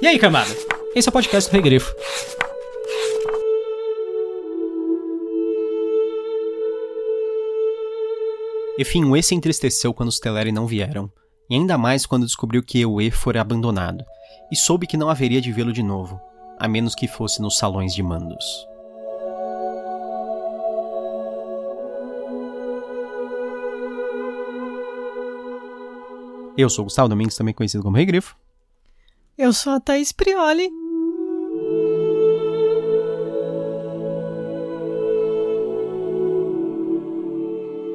E aí, camada? Esse é o podcast do Regrifo. Efim se entristeceu quando os Teleri não vieram, e ainda mais quando descobriu que Ewe fora abandonado, e soube que não haveria de vê-lo de novo, a menos que fosse nos salões de mandos. Eu sou Gustavo Domingues, também conhecido como Rei Grifo. Eu sou a Thaís Prioli.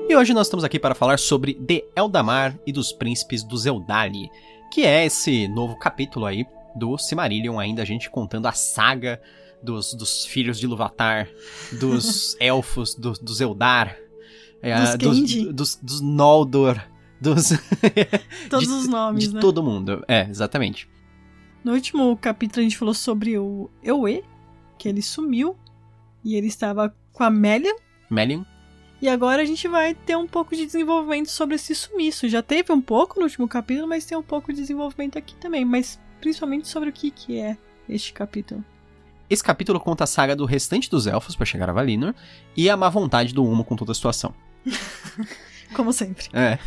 E hoje nós estamos aqui para falar sobre The Eldamar e dos Príncipes do Zeldali, que é esse novo capítulo aí do Silmarillion, ainda a gente contando a saga dos, dos filhos de Luvatar, dos elfos, do, do Zeldar, é, dos, dos, dos, dos Noldor, dos... Todos de, os nomes, De né? todo mundo, é, exatamente. No último capítulo a gente falou sobre o Ewe, que ele sumiu e ele estava com a Melian. Melian. E agora a gente vai ter um pouco de desenvolvimento sobre esse sumiço. Já teve um pouco no último capítulo, mas tem um pouco de desenvolvimento aqui também. Mas principalmente sobre o que, que é este capítulo. Esse capítulo conta a saga do restante dos elfos para chegar a Valinor e a má vontade do Humo com toda a situação. Como sempre. É.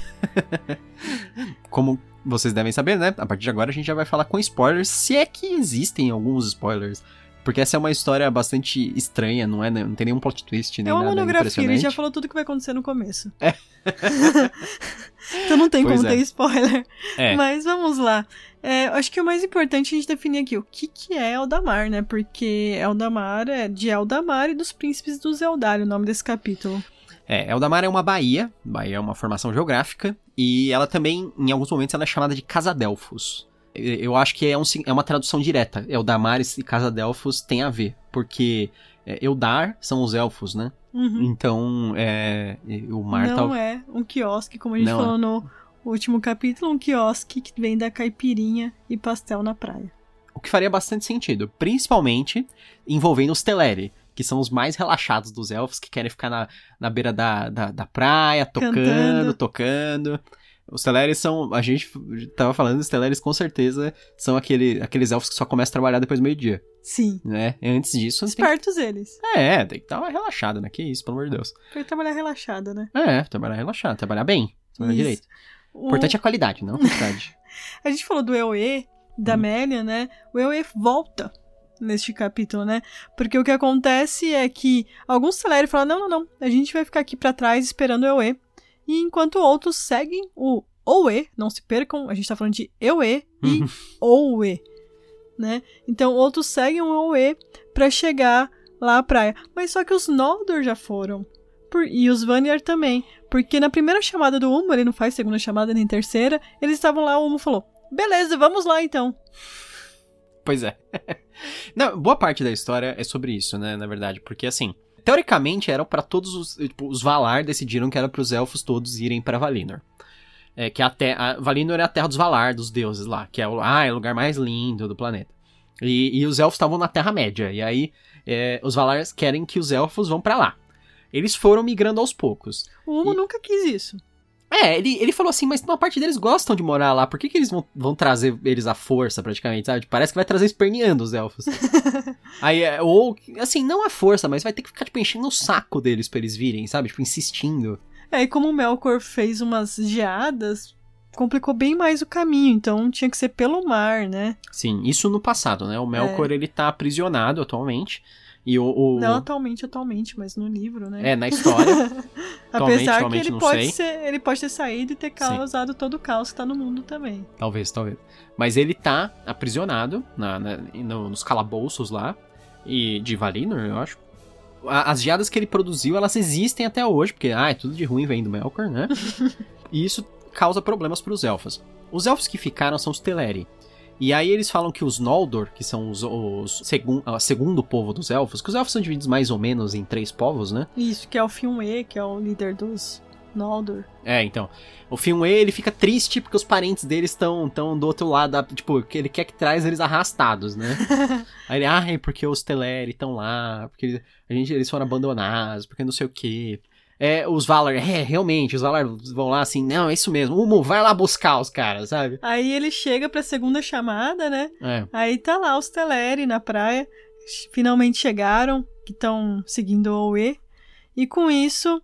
Como vocês devem saber, né? A partir de agora a gente já vai falar com spoilers, se é que existem alguns spoilers. Porque essa é uma história bastante estranha, não é? Não tem nenhum plot twist, nem É uma nada monografia, ele já falou tudo que vai acontecer no começo. É. então não tem Pois como é. ter spoiler. É. Mas vamos lá. É, acho que o mais importante é a gente definir aqui o que, que é Eldamar, né? Porque Eldamar é de Eldamar e dos príncipes do Zeldar, o nome desse capítulo. É, Eldamar é uma baía, baía é uma formação geográfica, e ela também, em alguns momentos, ela é chamada de Casa Delfos. Eu acho que é, um é uma tradução direta. Eldamar e Casa Delfos tem a ver, porque é, Eldar são os elfos, né? Uhum. Então, é, o mar não é um quiosque, como a gente Não falou no último capítulo, um quiosque que vem da caipirinha e pastel na praia. O que faria bastante sentido, principalmente envolvendo os Teleri, que são os mais relaxados dos elfos, que querem ficar na, na beira da, da, da praia, tocando, Cantando. tocando. Os Teleri são, a gente tava falando, os Teleres com certeza são aquele, aqueles elfos que só começam a trabalhar depois do meio-dia, Sim. né? Antes disso, tem que, Espertos eles. é, tem que dar uma relaxada, né? Que isso, pelo amor de Deus. Pra trabalhar relaxada, né? É, trabalhar relaxado, trabalhar bem, trabalhar Isso. direito. O- importante é a qualidade, não a quantidade. A gente falou do Ewe, da Hum. Melia, né? O Ewe volta neste capítulo, né? Porque o que acontece é que alguns Teleri falam: não, não, não, a gente vai ficar aqui pra trás esperando o Ewe. E enquanto outros seguem o Owe, não se percam, a gente tá falando de Ewe e Uhum. Owe, né? Então outros seguem o Owe pra chegar lá à praia. Mas só que os Noldor já foram. Por- e os Vanyar também. Porque na primeira chamada do Humo, ele não faz segunda chamada nem terceira, eles estavam lá, o Humo falou: beleza, vamos lá então. Pois é. Não, boa parte da história é sobre isso, né, na verdade, porque assim, teoricamente eram pra todos os, tipo, os Valar decidiram que era pros elfos todos irem pra Valinor. É que a, te a Valinor é a terra dos Valar, dos deuses lá, que é o, ah, é o lugar mais lindo do planeta. E, e os elfos estavam na Terra Média, e aí é, os Valar querem que os elfos vão pra lá. Eles foram migrando aos poucos. O Humo E- nunca quis isso. É, ele, ele falou assim, mas uma parte deles gostam de morar lá, por que, que eles vão, vão trazer eles à força, praticamente, sabe? Parece que vai trazer esperneando os elfos. Aí, é, ou, assim, não à força, mas vai ter que ficar, tipo, enchendo o saco deles pra eles virem, sabe? Tipo, insistindo. É, e como o Melkor fez umas geadas, complicou bem mais o caminho, então tinha que ser pelo mar, né? Sim, isso no passado, né? O Melkor, ele tá aprisionado atualmente, e o... o- Não atualmente, atualmente, mas no livro, né? É, na história. Apesar atualmente, que ele pode, sei. ser, ele pode ter saído e ter causado todo o caos que tá no mundo também. Talvez, talvez. Mas ele tá aprisionado na, na- no- nos calabouços lá, e de Valinor, eu acho. As geadas que ele produziu, elas existem até hoje, porque, ah, tudo de ruim vem do Melkor, né? e isso causa problemas pros elfos. Os elfos que ficaram são os Teleri. E aí eles falam que os Noldor, que são os, os segun, a segundo povo dos elfos, que os elfos são divididos mais ou menos em três povos, né? Isso, que é o Finwë, que é o líder dos Noldor. É, então. O Finwë, ele fica triste porque os parentes dele estão tão do outro lado, tipo, ele quer que traz eles arrastados, né? Aí ele, ai, porque os Teleri estão lá, porque a gente, eles foram abandonados, porque não sei o quê. É, os Valar, é, realmente, os Valar vão lá assim, não, é isso mesmo, Humo, vai lá buscar os caras, sabe? Aí ele chega pra segunda chamada, né? É. Aí tá lá os Teleri na praia, finalmente chegaram, que estão seguindo o Oe. E com isso,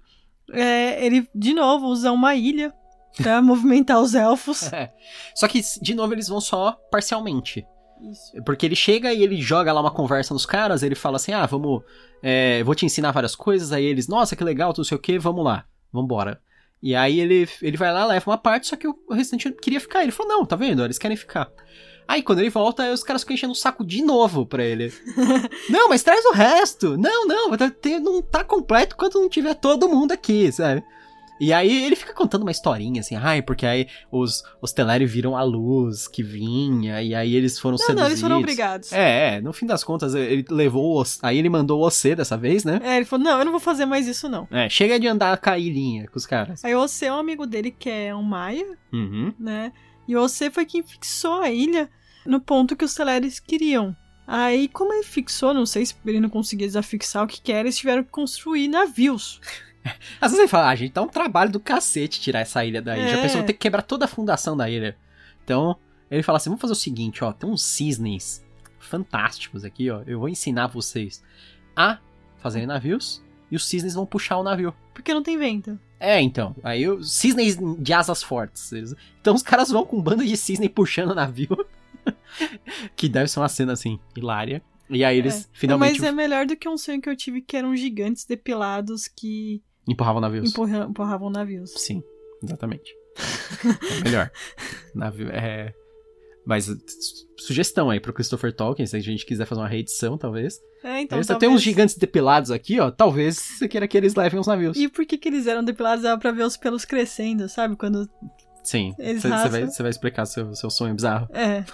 é, ele de novo usa uma ilha pra movimentar os elfos. É. Só que, de novo, eles vão só parcialmente. Isso. Porque ele chega e ele joga lá uma conversa nos caras, ele fala assim, ah, vamos, é, vou te ensinar várias coisas, aí eles, nossa, que legal, não sei o que, vamos lá, vambora. E aí ele, ele vai lá, leva uma parte, só que o restante queria ficar. Ele falou, não, tá vendo, eles querem ficar. Aí quando ele volta, os caras ficam enchendo o saco de novo pra ele. não, mas traz o resto. Não, não, não tá completo enquanto não tiver todo mundo aqui, sabe? E aí ele fica contando uma historinha assim, ai, porque aí os, os Teleri viram a luz que vinha, e aí eles foram Não, seduzidos. não, eles foram obrigados. É, é, no fim das contas, ele levou o Aí ele mandou o você dessa vez, né? É, ele falou, não, eu não vou fazer mais isso, não. É, chega de andar com a ilhinha com os caras. Aí o Ocê é um amigo dele que é um Maia, Uhum. né? E o Ocê foi quem fixou a ilha no ponto que os Teleres queriam. Aí, como ele fixou, não sei se ele não conseguia desafixar o que que era, eles tiveram que construir navios. Às vezes ele fala, ah, gente, dá um trabalho do cacete tirar essa ilha daí. Já É. pensou ter que quebrar toda a fundação da ilha. Então, ele fala assim: vamos fazer o seguinte, ó, tem uns cisnes fantásticos aqui, ó. Eu vou ensinar vocês a fazerem navios e os cisnes vão puxar o navio. Porque não tem vento. É, então. Aí os cisnes de asas fortes. Eles- Então os caras vão com um bando de cisne puxando o navio. que deve ser uma cena assim, hilária. E aí eles É. finalmente Mas é melhor do que um sonho que eu tive que eram gigantes depilados que empurravam navios. empurra- empurravam navios. Sim, exatamente. é melhor. Navio, é... Mas sugestão aí pro Christopher Tolkien, se a gente quiser fazer uma reedição, talvez. É, então. Talvez... tem uns gigantes depilados aqui, ó. Talvez você queira que eles levem os navios. E por que, que eles eram depilados? Dava pra ver os pelos crescendo, sabe? Quando. Sim. Você vai, vai explicar seu, seu sonho bizarro. É.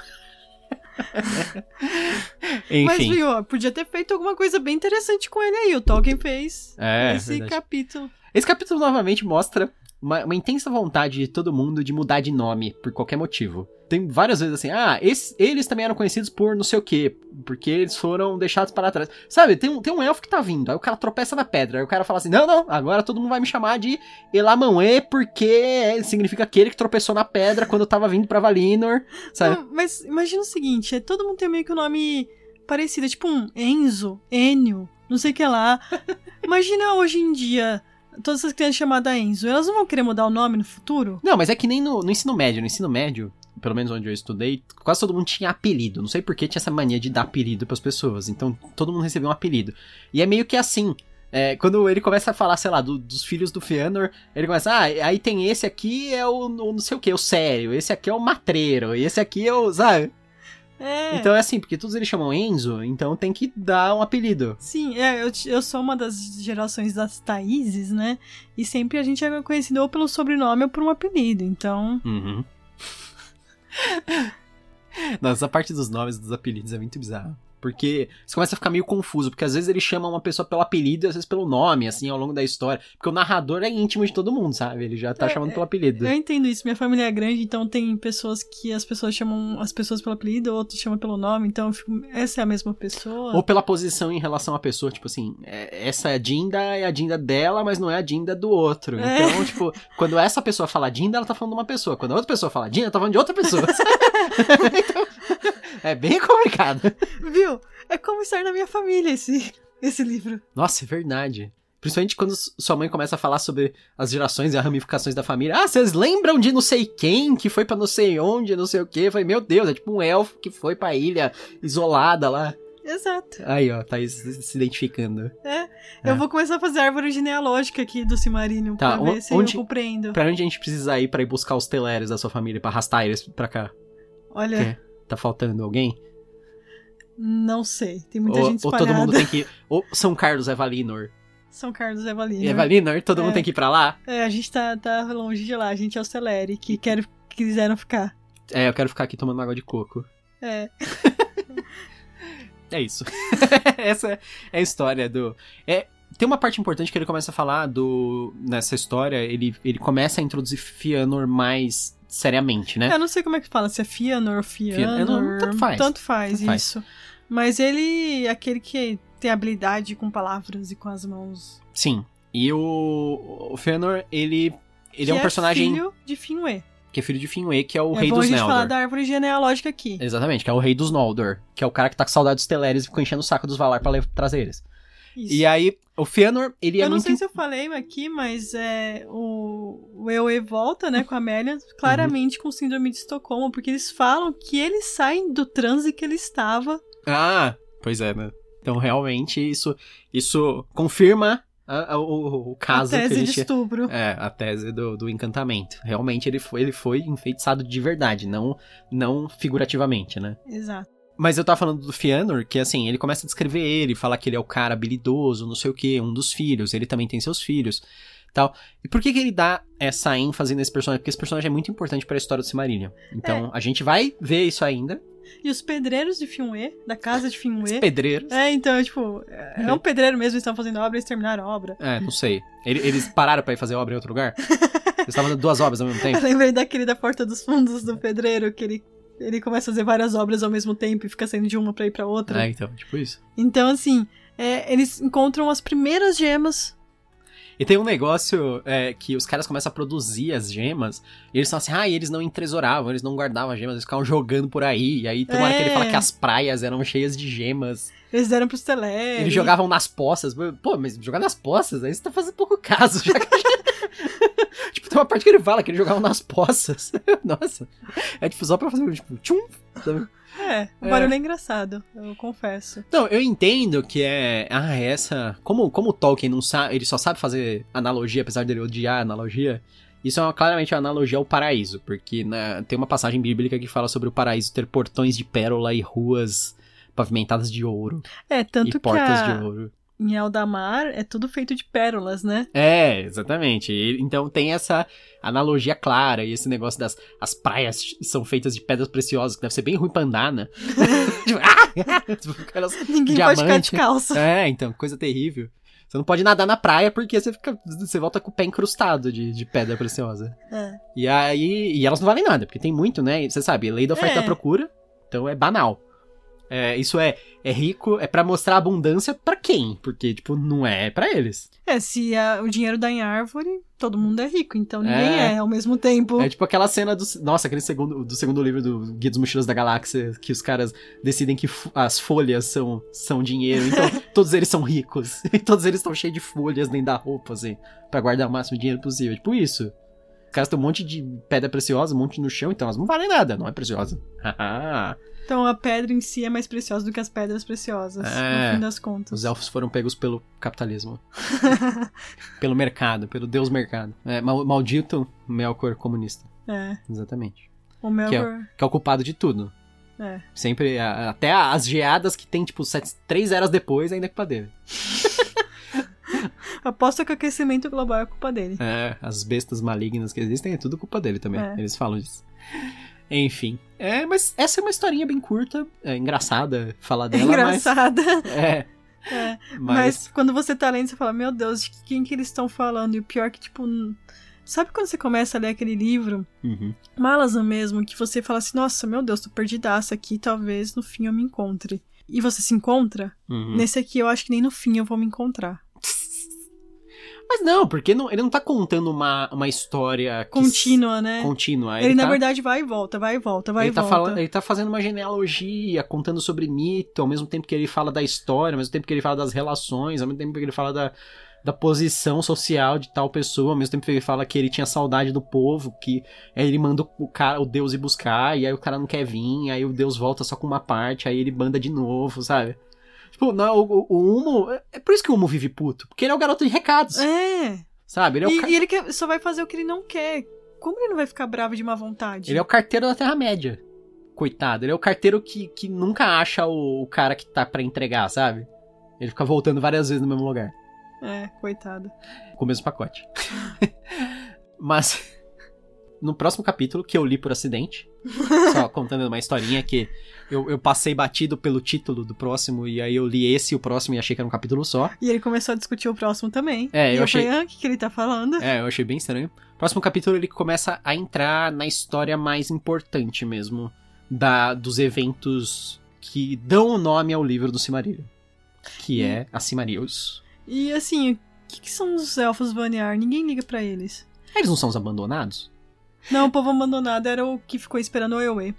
Enfim. Mas, viu, podia ter feito alguma coisa bem interessante com ele aí. O Tolkien fez É, esse verdade. capítulo. Esse capítulo novamente mostra uma, uma intensa vontade de todo mundo de mudar de nome por qualquer motivo. Tem várias vezes assim, ah, esse- eles também eram conhecidos por não sei o quê, porque eles foram deixados para trás. Sabe, tem um, tem um elfo que tá vindo, aí o cara tropeça na pedra, aí o cara fala assim, não, não, agora todo mundo vai me chamar de Elamanue, porque significa aquele que tropeçou na pedra quando eu tava vindo pra Valinor, sabe? Não, mas imagina o seguinte: é, todo mundo tem meio que um nome parecido, é tipo um Enzo, Enio, não sei o que lá. Imagina hoje em dia, todas essas crianças chamadas Enzo, elas não vão querer mudar o nome no futuro? Não, mas é que nem no, no ensino médio. No ensino médio, pelo menos onde eu estudei, quase todo mundo tinha apelido. Não sei por que tinha essa mania de dar apelido pras pessoas. Então todo mundo recebeu um apelido. E é meio que assim. é, quando ele começa a falar, sei lá, do- dos filhos do Fëanor, ele começa, ah, aí tem esse aqui é o, o não sei o que, o sério, esse aqui é o matreiro, esse aqui é o, sabe? É. Então é assim, porque todos eles chamam Enzo, então tem que dar um apelido. Sim, é, eu, eu sou uma das gerações das Thaíses, né? E sempre a gente é conhecido ou pelo sobrenome ou por um apelido. Então, Uhum. Nossa, essa parte dos nomes dos apelidos é muito bizarra. Porque você começa a ficar meio confuso, porque às vezes ele chama uma pessoa pelo apelido e às vezes pelo nome, assim, ao longo da história. Porque o narrador é íntimo de todo mundo, sabe? Ele já tá É, chamando pelo apelido. eu entendo isso. Minha família é grande, então tem pessoas que as pessoas chamam as pessoas pelo apelido, outros chamam pelo nome. Então, eu fico, essa é a mesma pessoa. Ou pela posição em relação à pessoa, tipo assim, é- essa Dinda é a Dinda dela, mas não é a Dinda do outro. É. Então, tipo, quando essa pessoa fala Dinda, ela tá falando de uma pessoa. Quando a outra pessoa fala Dinda, ela tá falando de outra pessoa. Então, é bem complicado. Viu? É como estar na minha família esse, esse livro. Nossa, é verdade. Principalmente quando sua mãe começa a falar sobre as gerações e as ramificações da família. Ah, vocês lembram de não sei quem que foi pra não sei onde, não sei o quê? Falei, meu Deus, é tipo um elfo que foi pra ilha isolada lá. Exato. Aí, ó, tá se identificando. É. Eu vou começar a fazer árvore genealógica aqui do Silmarillion Tá, pra ver se onde- eu compreendo. Pra onde a gente precisa ir pra ir buscar os teleres da sua família, pra arrastar eles pra cá? Olha, Quê? Tá faltando alguém? não sei. Tem muita ou, gente ou espalhada. todo mundo tem que. Ou São Carlos é Valinor. São Carlos é Valinor. É Valinor, todo mundo É. tem que ir pra lá? É, a gente tá, tá longe de lá. A gente é o Celeri, que quer, quiseram ficar. É, eu quero ficar aqui tomando água de coco. É. É isso. Essa é a história do. É, tem uma parte importante que ele começa a falar do. Nessa história, ele, ele começa a introduzir Fianor mais seriamente, né? Eu não sei como é que fala, se é Fianor ou Fianor. Fianor, tanto faz. Tanto faz, Tanto faz. isso. Mas ele é aquele que tem habilidade com palavras e com as mãos. Sim. E o, o Fëanor, ele, ele que é um personagem filho de Finwë. que é filho de Finwë, que é o é rei bom dos a gente Noldor. falar da árvore genealógica aqui. Exatamente, que é o rei dos Noldor. Que é o cara que tá com saudade dos Teleres e ficou enchendo o saco dos Valar pra trazer eles. Isso. E aí, o Fëanor, ele é eu não muito... sei se eu falei aqui, mas é, o, o EOE volta, né, com a Amélia, claramente com síndrome de Estocolmo, porque eles falam que ele sai do transe que ele estava. Ah, pois é, né? Então, realmente, isso, isso confirma a- a- o, o caso a que tese a de gente... estupro. É, a tese do, do encantamento. Realmente, ele foi, ele foi enfeitiçado de verdade, não, não figurativamente, né? Exato. Mas eu tava falando do Fëanor, que assim, ele começa a descrever ele, fala que ele é o cara habilidoso, não sei o que, um dos filhos, ele também tem seus filhos, tal. E por que que ele dá essa ênfase nesse personagem? Porque esse personagem é muito importante pra história do Silmarillion. Então, a gente vai ver isso ainda. E os pedreiros de Finwë, da casa de Os Finwë. pedreiros. É, então, tipo, é é um pedreiro mesmo, eles estão fazendo obra, eles terminaram a obra. É, não sei. Ele- Eles pararam pra ir fazer obra em outro lugar? Eles estavam fazendo duas obras ao mesmo Eu tempo? lembrei daquele da Porta dos Fundos do pedreiro, que ele, ele começa a fazer várias obras ao mesmo tempo e fica saindo de uma pra ir pra outra. É, então, tipo isso. Então, assim, é, eles encontram as primeiras gemas. E tem um negócio é, que os caras começam a produzir as gemas, e eles falam assim, ah, e eles não entresouravam, eles não guardavam as gemas, eles ficavam jogando por aí. E aí tem uma hora que ele É. fala que as praias eram cheias de gemas. Eles deram pros Teleri. Eles jogavam nas poças. Pô, mas jogar nas poças, aí você tá fazendo pouco caso. Já que... tipo, tem uma parte que ele fala que eles jogavam nas poças. Nossa. É tipo, só pra fazer tipo, tchum. sabe? É, o É. barulho é engraçado, eu confesso. Não, eu entendo que é. Ah, essa. Como, como o Tolkien não sabe. Ele só sabe fazer analogia, apesar dele odiar a analogia. Isso é uma- claramente uma analogia ao paraíso, porque né, tem uma passagem bíblica que fala sobre o paraíso ter portões de pérola e ruas pavimentadas de ouro É, tanto e que portas a, de ouro. Em Eldamar é tudo feito de pérolas, né? É, exatamente. Então tem essa analogia clara e esse negócio das as praias são feitas de pedras preciosas, que deve ser bem ruim pra andar, né? Tipo, ah! Tipo, Ninguém pode ficar Diamante. descalço. É, então, coisa terrível. Você não pode nadar na praia porque você fica. Você volta com o pé encrustado de, de pedra preciosa. É. E aí. E elas não valem nada, porque tem muito, né? Você sabe, lei da oferta É. da procura. Então é banal. É, isso é, é rico, é pra mostrar abundância pra quem? Porque, tipo, não é pra eles. É, se a- o dinheiro dá em árvore, todo mundo é rico, então ninguém É. é, ao mesmo tempo. É tipo aquela cena do. Nossa, aquele segundo, do segundo livro do Guia dos Mochilas da Galáxia, que os caras decidem que as folhas são, são dinheiro, então todos eles são ricos. E todos eles estão cheios de folhas dentro da roupa, assim, pra guardar o máximo de dinheiro possível. Tipo isso. Os caras têm um monte de pedra preciosa, um monte no chão, então elas não valem nada, não é preciosa. Então a pedra em si é mais preciosa do que as pedras preciosas, É. no fim das contas. Os elfos foram pegos pelo capitalismo. pelo mercado, pelo deus mercado. É, mal- maldito Melkor comunista. É, Exatamente. o Melkor... Que é o culpado de tudo. É. Sempre, até as geadas que tem, tipo, sete, três eras depois, ainda é culpa dele. Aposto que o aquecimento global é culpa dele. É, as bestas malignas que existem, é tudo culpa dele também. É. Eles falam disso. Enfim. É, mas essa é uma historinha bem curta. É engraçada falar É dela, engraçada. mas... É, É, mas... Mas quando você tá lendo, você fala, meu Deus, de quem que eles estão falando? E o pior é que, tipo. Sabe quando você começa a ler aquele livro, Uhum. Malazan mesmo, que você fala assim, nossa, meu Deus, tô perdidaça aqui, talvez no fim eu me encontre. E você se encontra? Uhum. Nesse aqui eu acho que nem no fim eu vou me encontrar. Mas não, porque não- ele não tá contando uma, uma história... Contínua, né? Contínua. Ele, na tá- verdade, vai e volta, vai e volta, vai ele, e tá volta. falando, ele tá fazendo uma genealogia, contando sobre mito, ao mesmo tempo que ele fala da história, ao mesmo tempo que ele fala das relações, ao mesmo tempo que ele fala da, da posição social de tal pessoa, ao mesmo tempo que ele fala que ele tinha saudade do povo, que aí ele manda o cara, o Deus ir buscar, e aí o cara não quer vir, aí o Deus volta só com uma parte, aí ele manda de novo, sabe? Tipo, não, o, o, o Humo. É por isso que o Humo vive puto. Porque ele é o garoto de recados. É. Sabe? Ele é, o, E, ca- e ele quer- só vai fazer o que ele não quer. Como ele não vai ficar bravo de má vontade? ele é o carteiro da Terra-média. Coitado. Ele é o carteiro que, que nunca acha o, o cara que tá pra entregar, sabe? Ele fica voltando várias vezes no mesmo lugar. É, coitado. Com o mesmo pacote. Mas. No próximo capítulo, que eu li por acidente, só contando uma historinha que eu, eu passei batido pelo título do próximo, e aí eu li esse e o próximo e achei que era um capítulo só. E ele começou a discutir o próximo também. É, e eu eu achei- falei, ah, o que, que ele tá falando? É, eu achei bem estranho. Próximo capítulo ele começa a entrar na história mais importante mesmo da dos eventos que dão o nome ao livro do Silmarillion, que é a Silmarils. E assim, que, que são os elfos Vanyar? Ninguém liga pra eles. Eles não são os abandonados? Não, o povo abandonado era o que ficou esperando o Eowyn.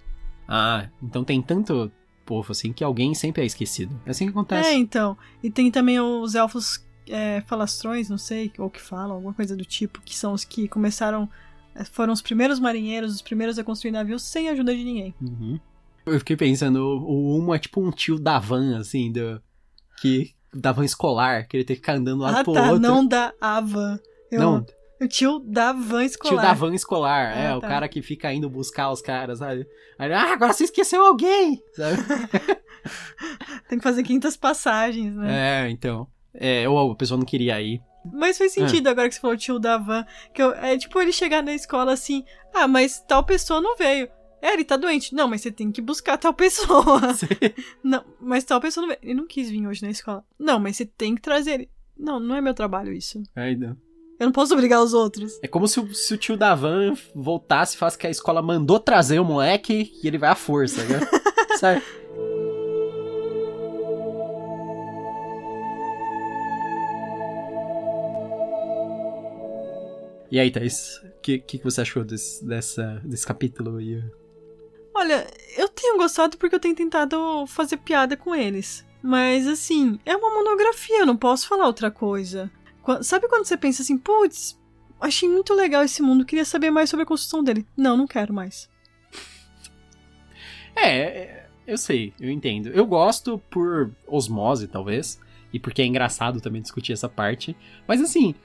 Ah, então tem tanto povo assim que alguém sempre é esquecido. É assim que acontece. É, então. E tem também os elfos é, falastrões, não sei, ou que falam, alguma coisa do tipo, que são os que começaram. é, Foram os primeiros marinheiros, os primeiros a construir navios sem ajuda de ninguém. Uhum. Eu fiquei pensando, o Umo é tipo um tio da van, assim, do. Que. Da van escolar, que ele tem que ficar andando lá ah, pro tá, outro. não da Ava. Eu, Não, O tio da van escolar. tio da van escolar. Ah, é, tá. o cara que fica indo buscar os caras, sabe? Aí, ah, agora você esqueceu alguém! Sabe? Tem que fazer quintas passagens, né? é, então. É, ou a pessoa não queria ir. Mas faz sentido agora que você falou tio da van. Que eu- é tipo ele chegar na escola assim, ah, mas tal pessoa não veio. É, ele tá doente. Não, mas você tem que buscar tal pessoa. não, mas tal pessoa não veio. Ele não quis vir hoje na escola. Não, mas você tem que trazer ele. Não, não é meu trabalho isso. É, então. Eu não posso obrigar os outros. É como se o, se o tio da van voltasse e falasse que a escola mandou trazer o moleque e ele vai à força, né? Sabe? E aí, Thaís, o que, que que você achou desse, dessa, desse capítulo aí? Olha, eu tenho gostado porque eu tenho tentado fazer piada com eles. Mas assim, é uma monografia, eu não posso falar outra coisa. Sabe quando você pensa assim, putz, achei muito legal esse mundo, queria saber mais sobre a construção dele. Não, não quero mais. É, é, eu sei, eu entendo. Eu gosto por osmose, talvez, e porque é engraçado também discutir essa parte. Mas assim,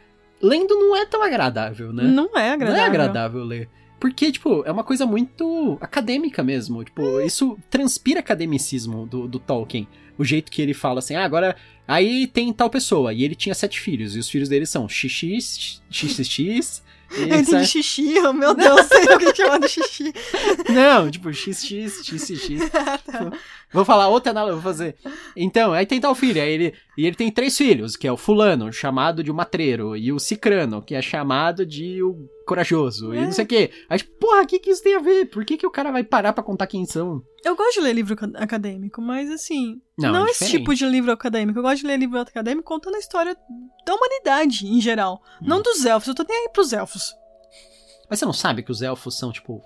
lendo não é tão agradável, né? Não é agradável. Não é agradável ler. Porque, tipo, é uma coisa muito acadêmica mesmo. Tipo, isso transpira academicismo do, do Tolkien. O jeito que ele fala assim, ah, agora. Aí tem tal pessoa. E ele tinha sete filhos. E os filhos dele são XX, XXX. e Ele sabe? xixi, oh, meu Deus, sei o que chama de xixi. Não, tipo, XX, XXX. Tá. Vou falar outra analogia, vou fazer. Então, aí tem tal filho, aí ele, e ele tem três filhos, que é o fulano, chamado de o matreiro, e o cicrano, que é chamado de o corajoso, e É. não sei o quê. Aí, tipo, porra, o que que isso tem a ver? Por que que o cara vai parar pra contar quem são? Eu gosto de ler livro ca- acadêmico, mas assim, Não, não, é esse tipo de livro acadêmico. Eu gosto de ler livro acadêmico contando a história da humanidade em geral. Hum. Não dos elfos, eu tô nem aí pros elfos. Mas você não sabe que os elfos são, tipo,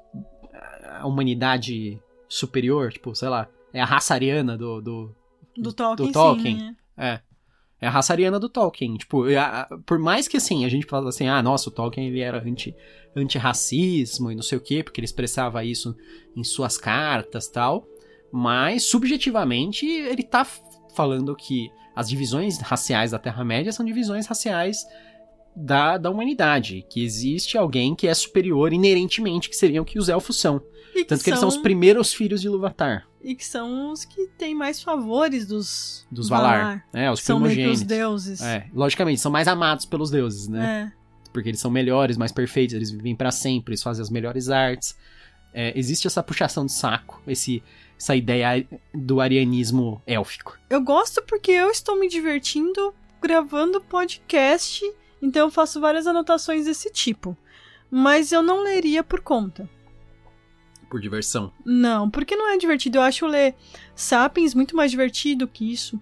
a humanidade superior? Tipo, sei lá, é a raça ariana do... do... Do Tolkien, Tolkien. sim. né? É. É a raça ariana do Tolkien. Tipo, por mais que assim, a gente fala assim, ah, nossa, o Tolkien ele era anti, anti-racismo e não sei o quê, porque ele expressava isso em suas cartas tal. Mas, subjetivamente, ele tá falando que as divisões raciais da Terra-média são divisões raciais da, da humanidade. Que existe alguém que é superior inerentemente, que seriam o que os elfos são. E Tanto que eles são os primeiros filhos de Ilúvatar, E que são os que têm mais favores dos, dos Valar. É, os São que primogênitos. deuses. É, logicamente, são mais amados pelos deuses, né? É. Porque eles são melhores, mais perfeitos, eles vivem pra sempre, eles fazem as melhores artes. É, existe essa puxação de saco, esse, essa ideia do arianismo élfico. Eu gosto porque eu estou me divertindo gravando podcast, então eu faço várias anotações desse tipo. Mas eu não leria por conta. Por diversão. Não, porque não é divertido. Eu acho ler Sapiens muito mais divertido que isso.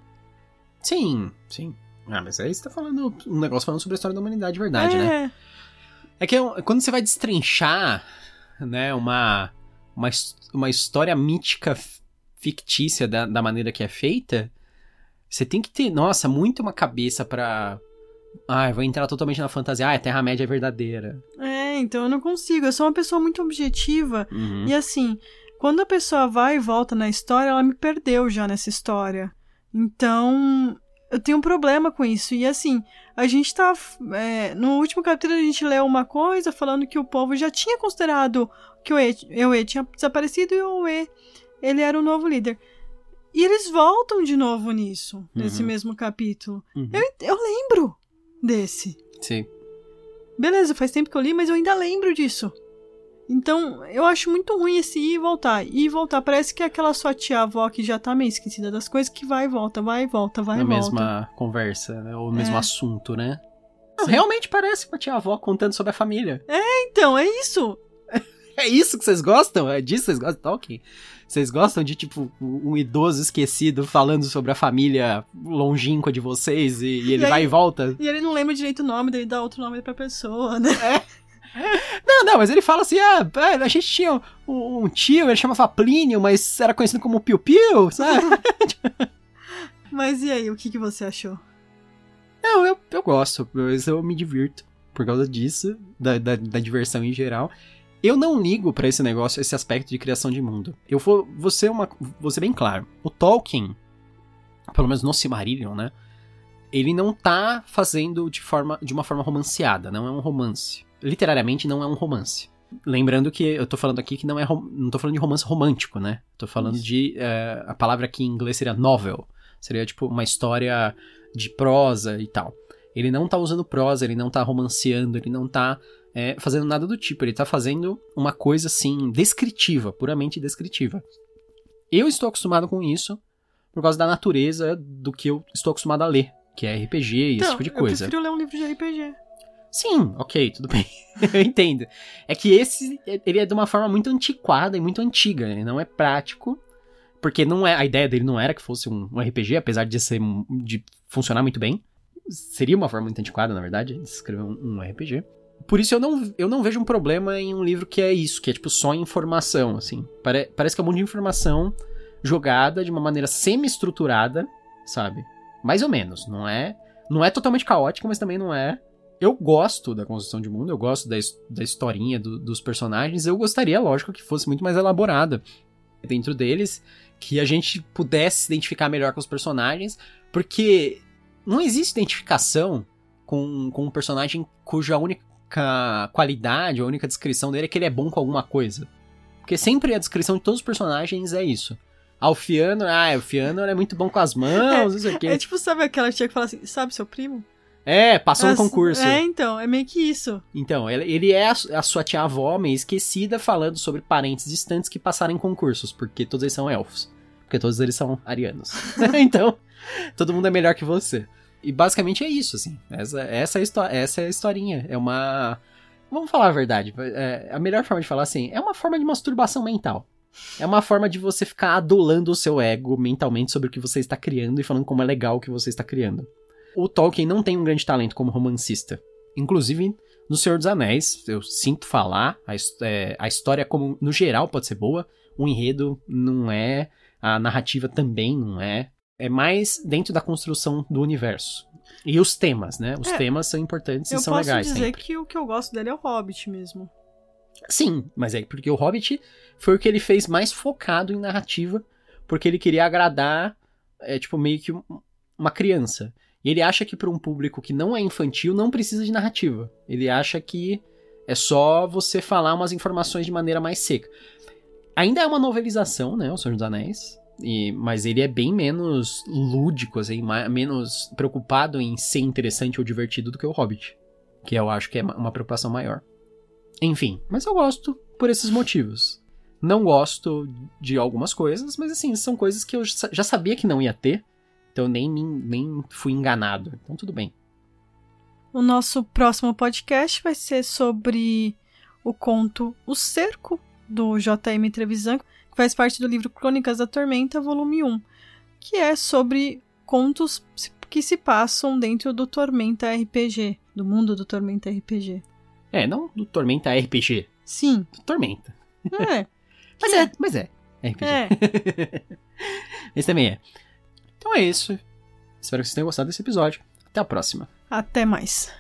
Sim, sim. Ah, mas aí você tá falando um negócio falando sobre a história da humanidade de verdade, né? é. É que é quando você vai destrinchar, né, uma, uma, uma história mítica fictícia da, da maneira que é feita, você tem que ter, nossa, muito uma cabeça pra. Ah, vou entrar totalmente na fantasia. Ah, a Terra-média é verdadeira. É, então eu não consigo. Eu sou uma pessoa muito objetiva. Uhum. E assim, quando a pessoa vai e volta na história, ela me perdeu já nessa história. Então, eu tenho um problema com isso. E assim, a gente tá. é, no último capítulo a gente leu uma coisa falando que o povo já tinha considerado que o E- Ewe tinha desaparecido e o E ele era o novo líder. E eles voltam de novo nisso, nesse Uhum. mesmo capítulo. Uhum. Eu, eu lembro desse. Sim. Beleza, faz tempo que eu li, mas eu ainda lembro disso. Então, eu acho muito ruim esse ir e voltar. Ir e voltar. Parece que é aquela sua tia-avó que já tá meio esquecida das coisas, que vai e volta, vai e volta, vai Na e volta. mesma conversa, né? Ou o mesmo É. assunto, né? Não, Sim. realmente parece uma tia-avó contando sobre a família. Então, é isso. É isso que vocês gostam? É disso que vocês gostam de Tolkien? Vocês gostam de, tipo, um idoso esquecido falando sobre a família longínqua de vocês e, e ele E aí- vai e volta? E ele não lembra direito o nome, daí dá outro nome pra pessoa, né? Não, não, mas ele fala assim, ah, é, a gente tinha um, um tio, ele chamava Plínio, mas era conhecido como Piu Piu, sabe? Mas e aí, o que, que você achou? Não, eu, eu gosto, mas eu me divirto por causa disso, da, da, da diversão em geral. Eu não ligo pra esse negócio, esse aspecto de criação de mundo. Eu vou, vou, ser uma, vou ser bem claro. O Tolkien, pelo menos no Silmarillion, né? Ele não tá fazendo de, forma, de uma forma romanceada, não é um romance. Literariamente não é um romance. Lembrando que eu tô falando aqui que não é não tô falando de romance romântico, né? Tô falando Isso. de eh, a palavra aqui em inglês seria novel. Seria tipo uma história de prosa e tal. Ele não tá usando prosa, ele não tá romanceando, ele não tá é, fazendo nada do tipo. Ele tá fazendo uma coisa assim, descritiva, puramente descritiva. Eu estou acostumado com isso por causa da natureza do que eu estou acostumado a ler, que é RPG e esse Então, tipo de Eu coisa. prefiro ler um livro de RPG. Sim, ok, tudo bem. eu entendo. É que esse, ele é de uma forma muito antiquada e muito antiga. Ele não é prático. Porque não é, a ideia dele não era que fosse um, um RPG, apesar de ser de funcionar muito bem. Seria uma forma muito antiquada, na verdade, de escrever um, um RPG. Por isso eu não, eu não vejo um problema em um livro que é isso, que é tipo só informação, assim. Pare- parece que é um monte de informação jogada de uma maneira semi-estruturada, sabe? Mais ou menos, não é? Não é totalmente caótico, mas também não é eu gosto da construção de mundo, eu gosto da, da historinha do- dos personagens. Eu gostaria, lógico, que fosse muito mais elaborada dentro deles, que a gente pudesse se identificar melhor com os personagens, porque não existe identificação com, com um personagem cuja única qualidade, a única descrição dele é que ele é bom com alguma coisa. Porque sempre a descrição de todos os personagens é isso. Ah, o Fiano, ah, o Fiano é muito bom com as mãos, não sei o quê. É tipo, sabe aquela tia que fala assim, sabe seu primo? É, passou no As- concurso. É, então, é meio que isso. Então, ele, é a sua tia-avó meio esquecida falando sobre parentes distantes que passaram em concursos, porque todos eles são elfos. Porque todos eles são arianos. então, todo mundo é melhor que você. E basicamente é isso, assim. Essa, essa, é essa é a historinha. É uma. Vamos falar a verdade. é, a melhor forma de falar assim é uma forma de masturbação mental. É uma forma de você ficar adulando o seu ego mentalmente sobre o que você está criando e falando como é legal o que você está criando. O Tolkien não tem um grande talento como romancista. Inclusive, no Senhor dos Anéis, eu sinto falar, a, é, a história como no geral pode ser boa, o enredo não é, a narrativa também não é. É mais dentro da construção do universo. E os temas, né? Os É, temas são importantes e Eu são posso legais dizer sempre. que o que eu gosto dele é o Hobbit mesmo. Sim, mas é porque o Hobbit foi o que ele fez mais focado em narrativa, porque ele queria agradar, é, tipo, meio que um- uma criança. E ele acha que para um público que não é infantil não precisa de narrativa. Ele acha que é só você falar umas informações de maneira mais seca. Ainda é uma novelização, né, O Senhor dos Anéis, e- mas ele é bem menos lúdico, assim, ma- menos preocupado em ser interessante ou divertido do que o Hobbit, que eu acho que é uma- preocupação maior. Enfim, mas eu gosto por esses motivos. Não gosto de algumas coisas, mas assim, são coisas que eu já sabia que não ia ter, então nem, me- nem fui enganado. Então tudo bem. O nosso próximo podcast vai ser sobre o conto O Cerco, do J.M. Trevisan, que faz parte do livro Crônicas da Tormenta, volume 1, que é sobre contos que se passam dentro do Tormenta RPG, do mundo do Tormenta RPG. É, não do Tormenta RPG, Sim, do Tormenta. é. Mas é, mas é. RPG. É. Esse também é. Então é isso. Espero que vocês tenham gostado desse episódio. Até a próxima. Até mais.